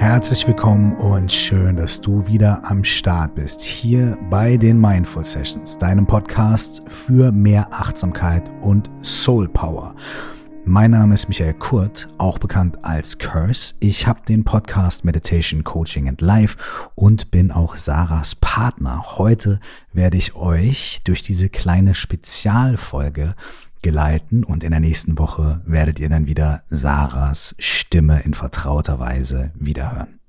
Herzlich willkommen und schön, dass du wieder am Start bist. Hier bei den Mindful Sessions, deinem Podcast für mehr Achtsamkeit und Soul Power. Mein Name ist Michael Kurt, auch bekannt als Curse. Ich habe den Podcast Meditation Coaching and Life und bin auch Sarahs Partner. Heute werde ich euch durch diese kleine Spezialfolge geleiten und in der nächsten Woche werdet ihr dann wieder Sarahs Stimme in vertrauter Weise wiederhören.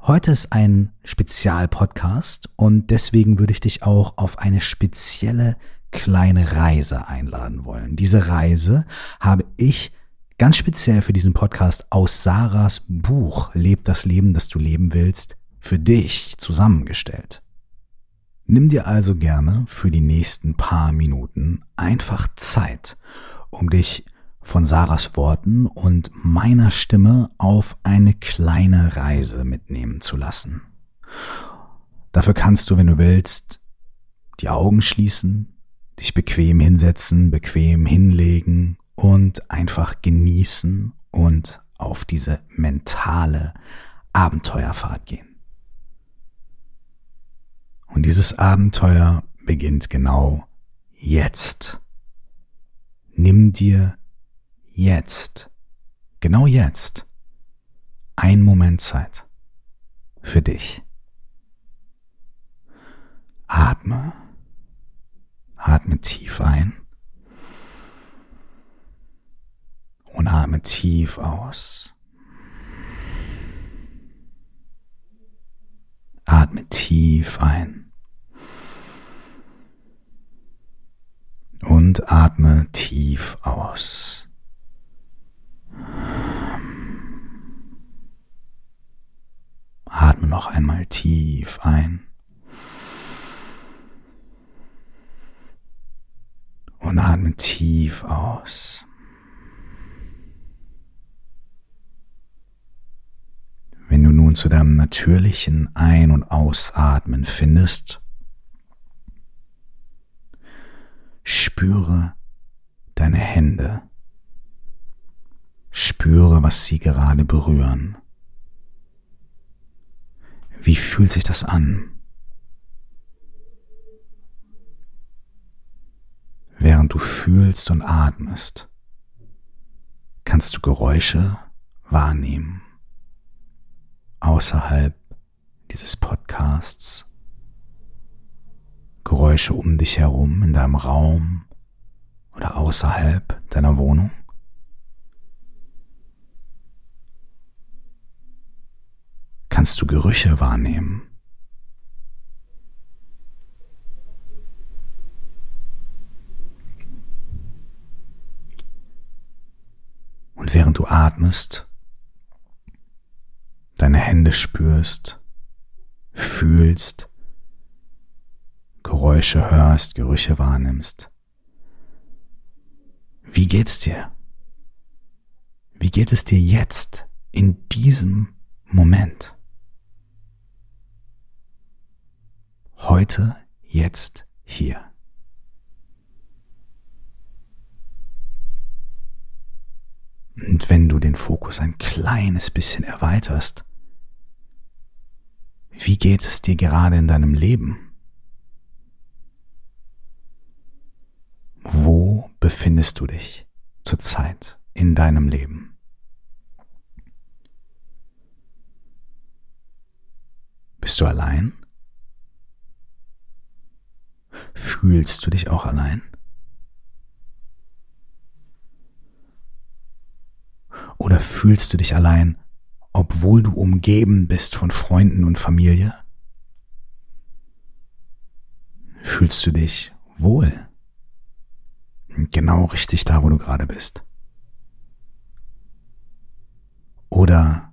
Heute ist ein Spezialpodcast und deswegen würde ich dich auch auf eine spezielle kleine Reise einladen wollen. Diese Reise habe ich ganz speziell für diesen Podcast aus Sarahs Buch Leb das Leben, das du leben willst, für dich zusammengestellt. Nimm dir also gerne für die nächsten paar Minuten einfach Zeit, um dich von Sarahs Worten und meiner Stimme auf eine kleine Reise mitnehmen zu lassen. Dafür kannst du, wenn du willst, die Augen schließen, dich bequem hinsetzen, bequem hinlegen und einfach genießen und auf diese mentale Abenteuerfahrt gehen. Und dieses Abenteuer beginnt genau jetzt. Nimm dir jetzt, genau jetzt, ein Moment Zeit für dich. Atme, atme tief ein und atme tief aus. Atme tief ein. und atme tief aus. Atme noch einmal tief ein. Und atme tief aus. Nun zu deinem natürlichen Ein- und Ausatmen findest, Spüre deine Hände. Spüre, was sie gerade berühren. Wie fühlt sich das an? Während du fühlst und atmest, kannst du Geräusche wahrnehmen außerhalb dieses Podcasts Geräusche um dich herum, in deinem Raum oder außerhalb deiner Wohnung? Kannst du Gerüche wahrnehmen? Und während du atmest, deine Hände spürst, fühlst, Geräusche hörst, Gerüche wahrnimmst. Wie geht's dir? Wie geht es dir jetzt, in diesem Moment? Heute, jetzt, hier. Wenn du den Fokus ein kleines bisschen erweiterst, wie geht es dir gerade in deinem Leben? Wo befindest du dich zurzeit in deinem Leben? Bist du allein? Fühlst du dich auch allein? Oder fühlst du dich allein, obwohl du umgeben bist von Freunden und Familie? Fühlst du dich wohl? Genau richtig da, wo du gerade bist. Oder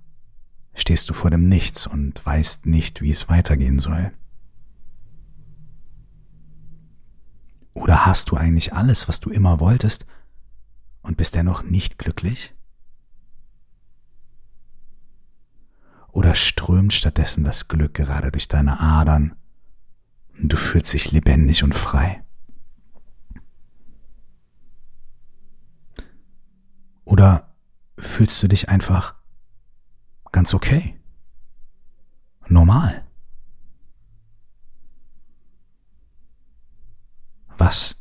stehst du vor dem Nichts und weißt nicht, wie es weitergehen soll? Oder hast du eigentlich alles, was du immer wolltest und bist dennoch nicht glücklich? Oder strömt stattdessen das Glück gerade durch deine Adern und du fühlst dich lebendig und frei? Oder fühlst du dich einfach ganz okay. Normal. Was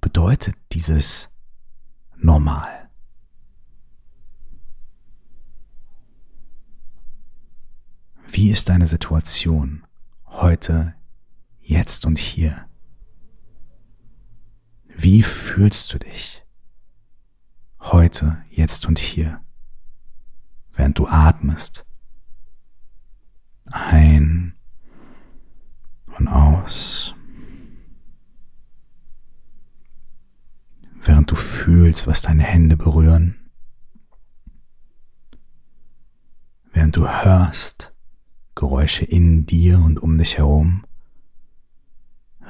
bedeutet dieses normal? Wie ist deine Situation heute, jetzt und hier? Wie fühlst du dich heute, jetzt und hier, während du atmest? Ein und aus. Während du fühlst, was deine Hände berühren. Während du hörst Geräusche in dir und um dich herum.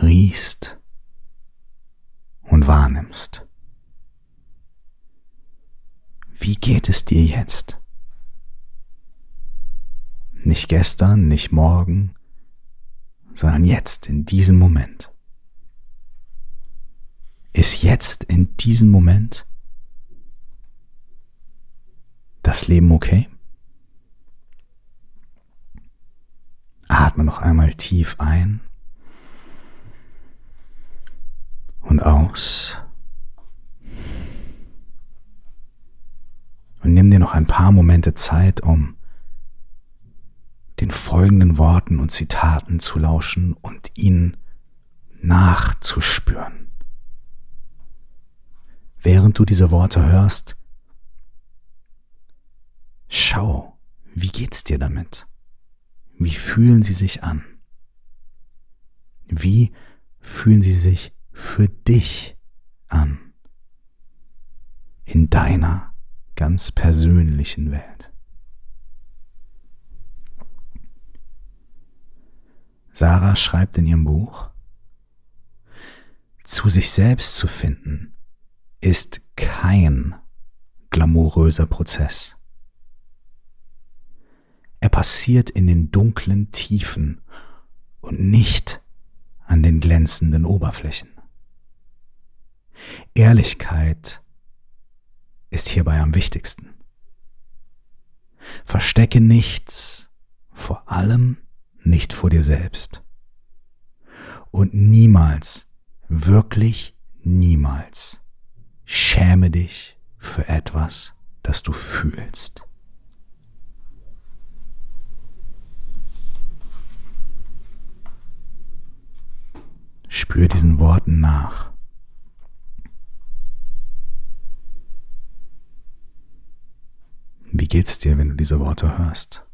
Riechst und wahrnimmst. Wie geht es dir jetzt? Nicht gestern, nicht morgen, sondern jetzt, in diesem Moment. Ist jetzt, in diesem Moment, das Leben okay? Atme noch einmal tief ein und aus. Und nimm dir noch ein paar Momente Zeit, um den folgenden Worten und Zitaten zu lauschen und ihnen nachzuspüren. Während du diese Worte hörst, schau, wie geht's dir damit? Wie fühlen sie sich an? Wie fühlen sie sich für dich an? In deiner ganz persönlichen Welt. Sarah schreibt in ihrem Buch, zu sich selbst zu finden ist kein glamouröser Prozess. Er passiert in den dunklen Tiefen und nicht an den glänzenden Oberflächen. Ehrlichkeit ist hierbei am wichtigsten. Verstecke nichts, vor allem nicht vor dir selbst. Und niemals, wirklich niemals, schäme dich für etwas, das du fühlst. Spür diesen Worten nach. Wie geht's dir, wenn du diese Worte hörst?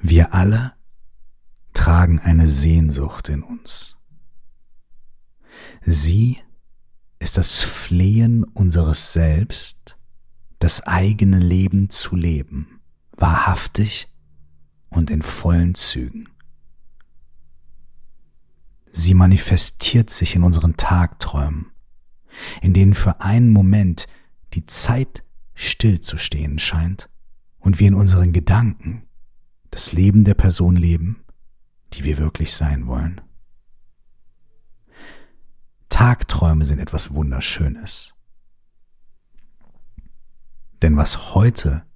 Wir alle tragen eine Sehnsucht in uns. Sie ist das Flehen unseres Selbst, das eigene Leben zu leben, wahrhaftig und in vollen Zügen. Sie manifestiert sich in unseren Tagträumen, in denen für einen Moment die Zeit stillzustehen scheint und wir in unseren Gedanken das Leben der Person leben, die wir wirklich sein wollen. Tagträume sind etwas Wunderschönes. Denn was heute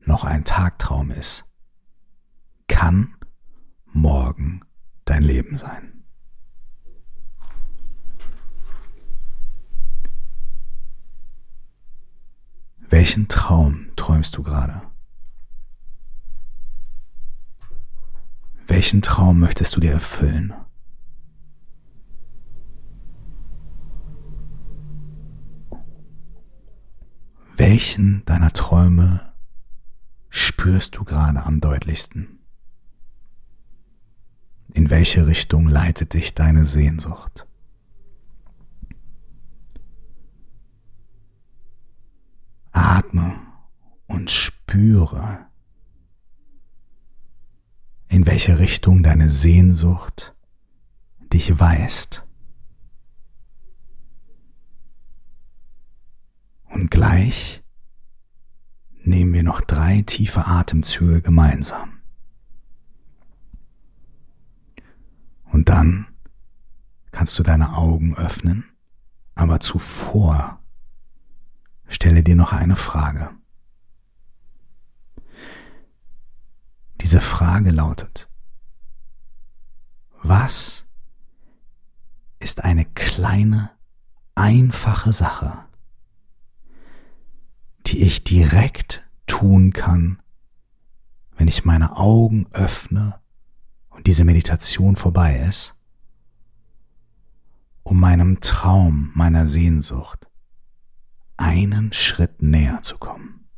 noch ein Tagtraum ist, kann morgen dein Leben sein. Welchen Traum träumst du gerade? Welchen Traum möchtest du dir erfüllen? Welchen deiner Träume spürst du gerade am deutlichsten? In welche Richtung leitet dich deine Sehnsucht? Atme und spüre, in welche Richtung deine Sehnsucht dich weist. Und gleich nehmen wir noch drei tiefe Atemzüge gemeinsam. Und dann kannst du deine Augen öffnen, aber zuvor stelle dir noch eine Frage. Diese Frage lautet, was ist eine kleine, einfache Sache, die ich direkt tun kann, wenn ich meine Augen öffne und diese Meditation vorbei ist, um meinem Traum, meiner Sehnsucht einen Schritt näher zu kommen.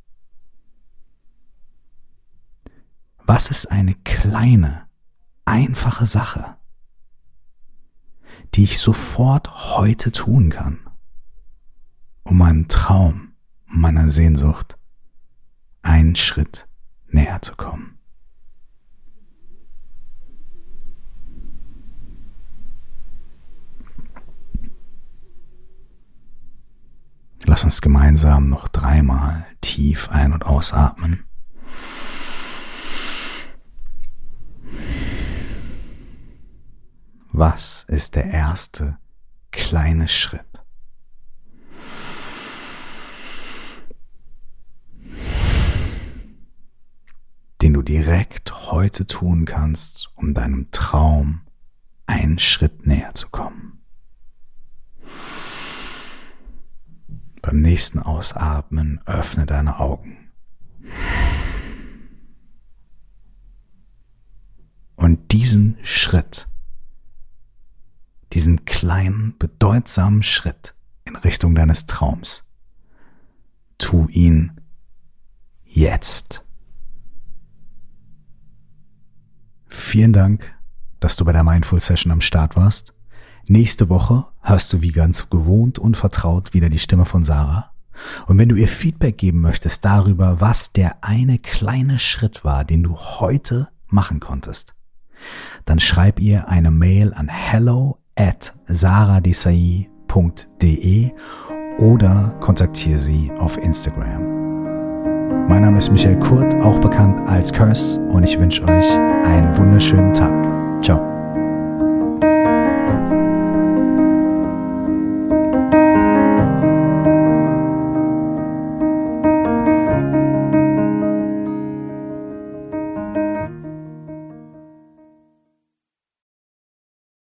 Was ist eine kleine, einfache Sache, die ich sofort heute tun kann, um meinem Traum, meiner Sehnsucht einen Schritt näher zu kommen. Lass uns gemeinsam noch dreimal tief ein- und ausatmen. Was ist der erste kleine Schritt? Den du direkt heute tun kannst, um deinem Traum einen Schritt näher zu kommen. Beim nächsten Ausatmen öffne deine Augen. Und diesen Schritt diesen kleinen, bedeutsamen Schritt in Richtung deines Traums. Tu ihn jetzt. Vielen Dank, dass du bei der Mindful Session am Start warst. Nächste Woche hörst du wie ganz gewohnt und vertraut wieder die Stimme von Sarah. Und wenn du ihr Feedback geben möchtest darüber, was der eine kleine Schritt war, den du heute machen konntest, dann schreib ihr eine Mail an hello at saradesai.de oder kontaktiere sie auf Instagram. Mein Name ist Michael Kurt, auch bekannt als Curse, und ich wünsche euch einen wunderschönen Tag. Ciao.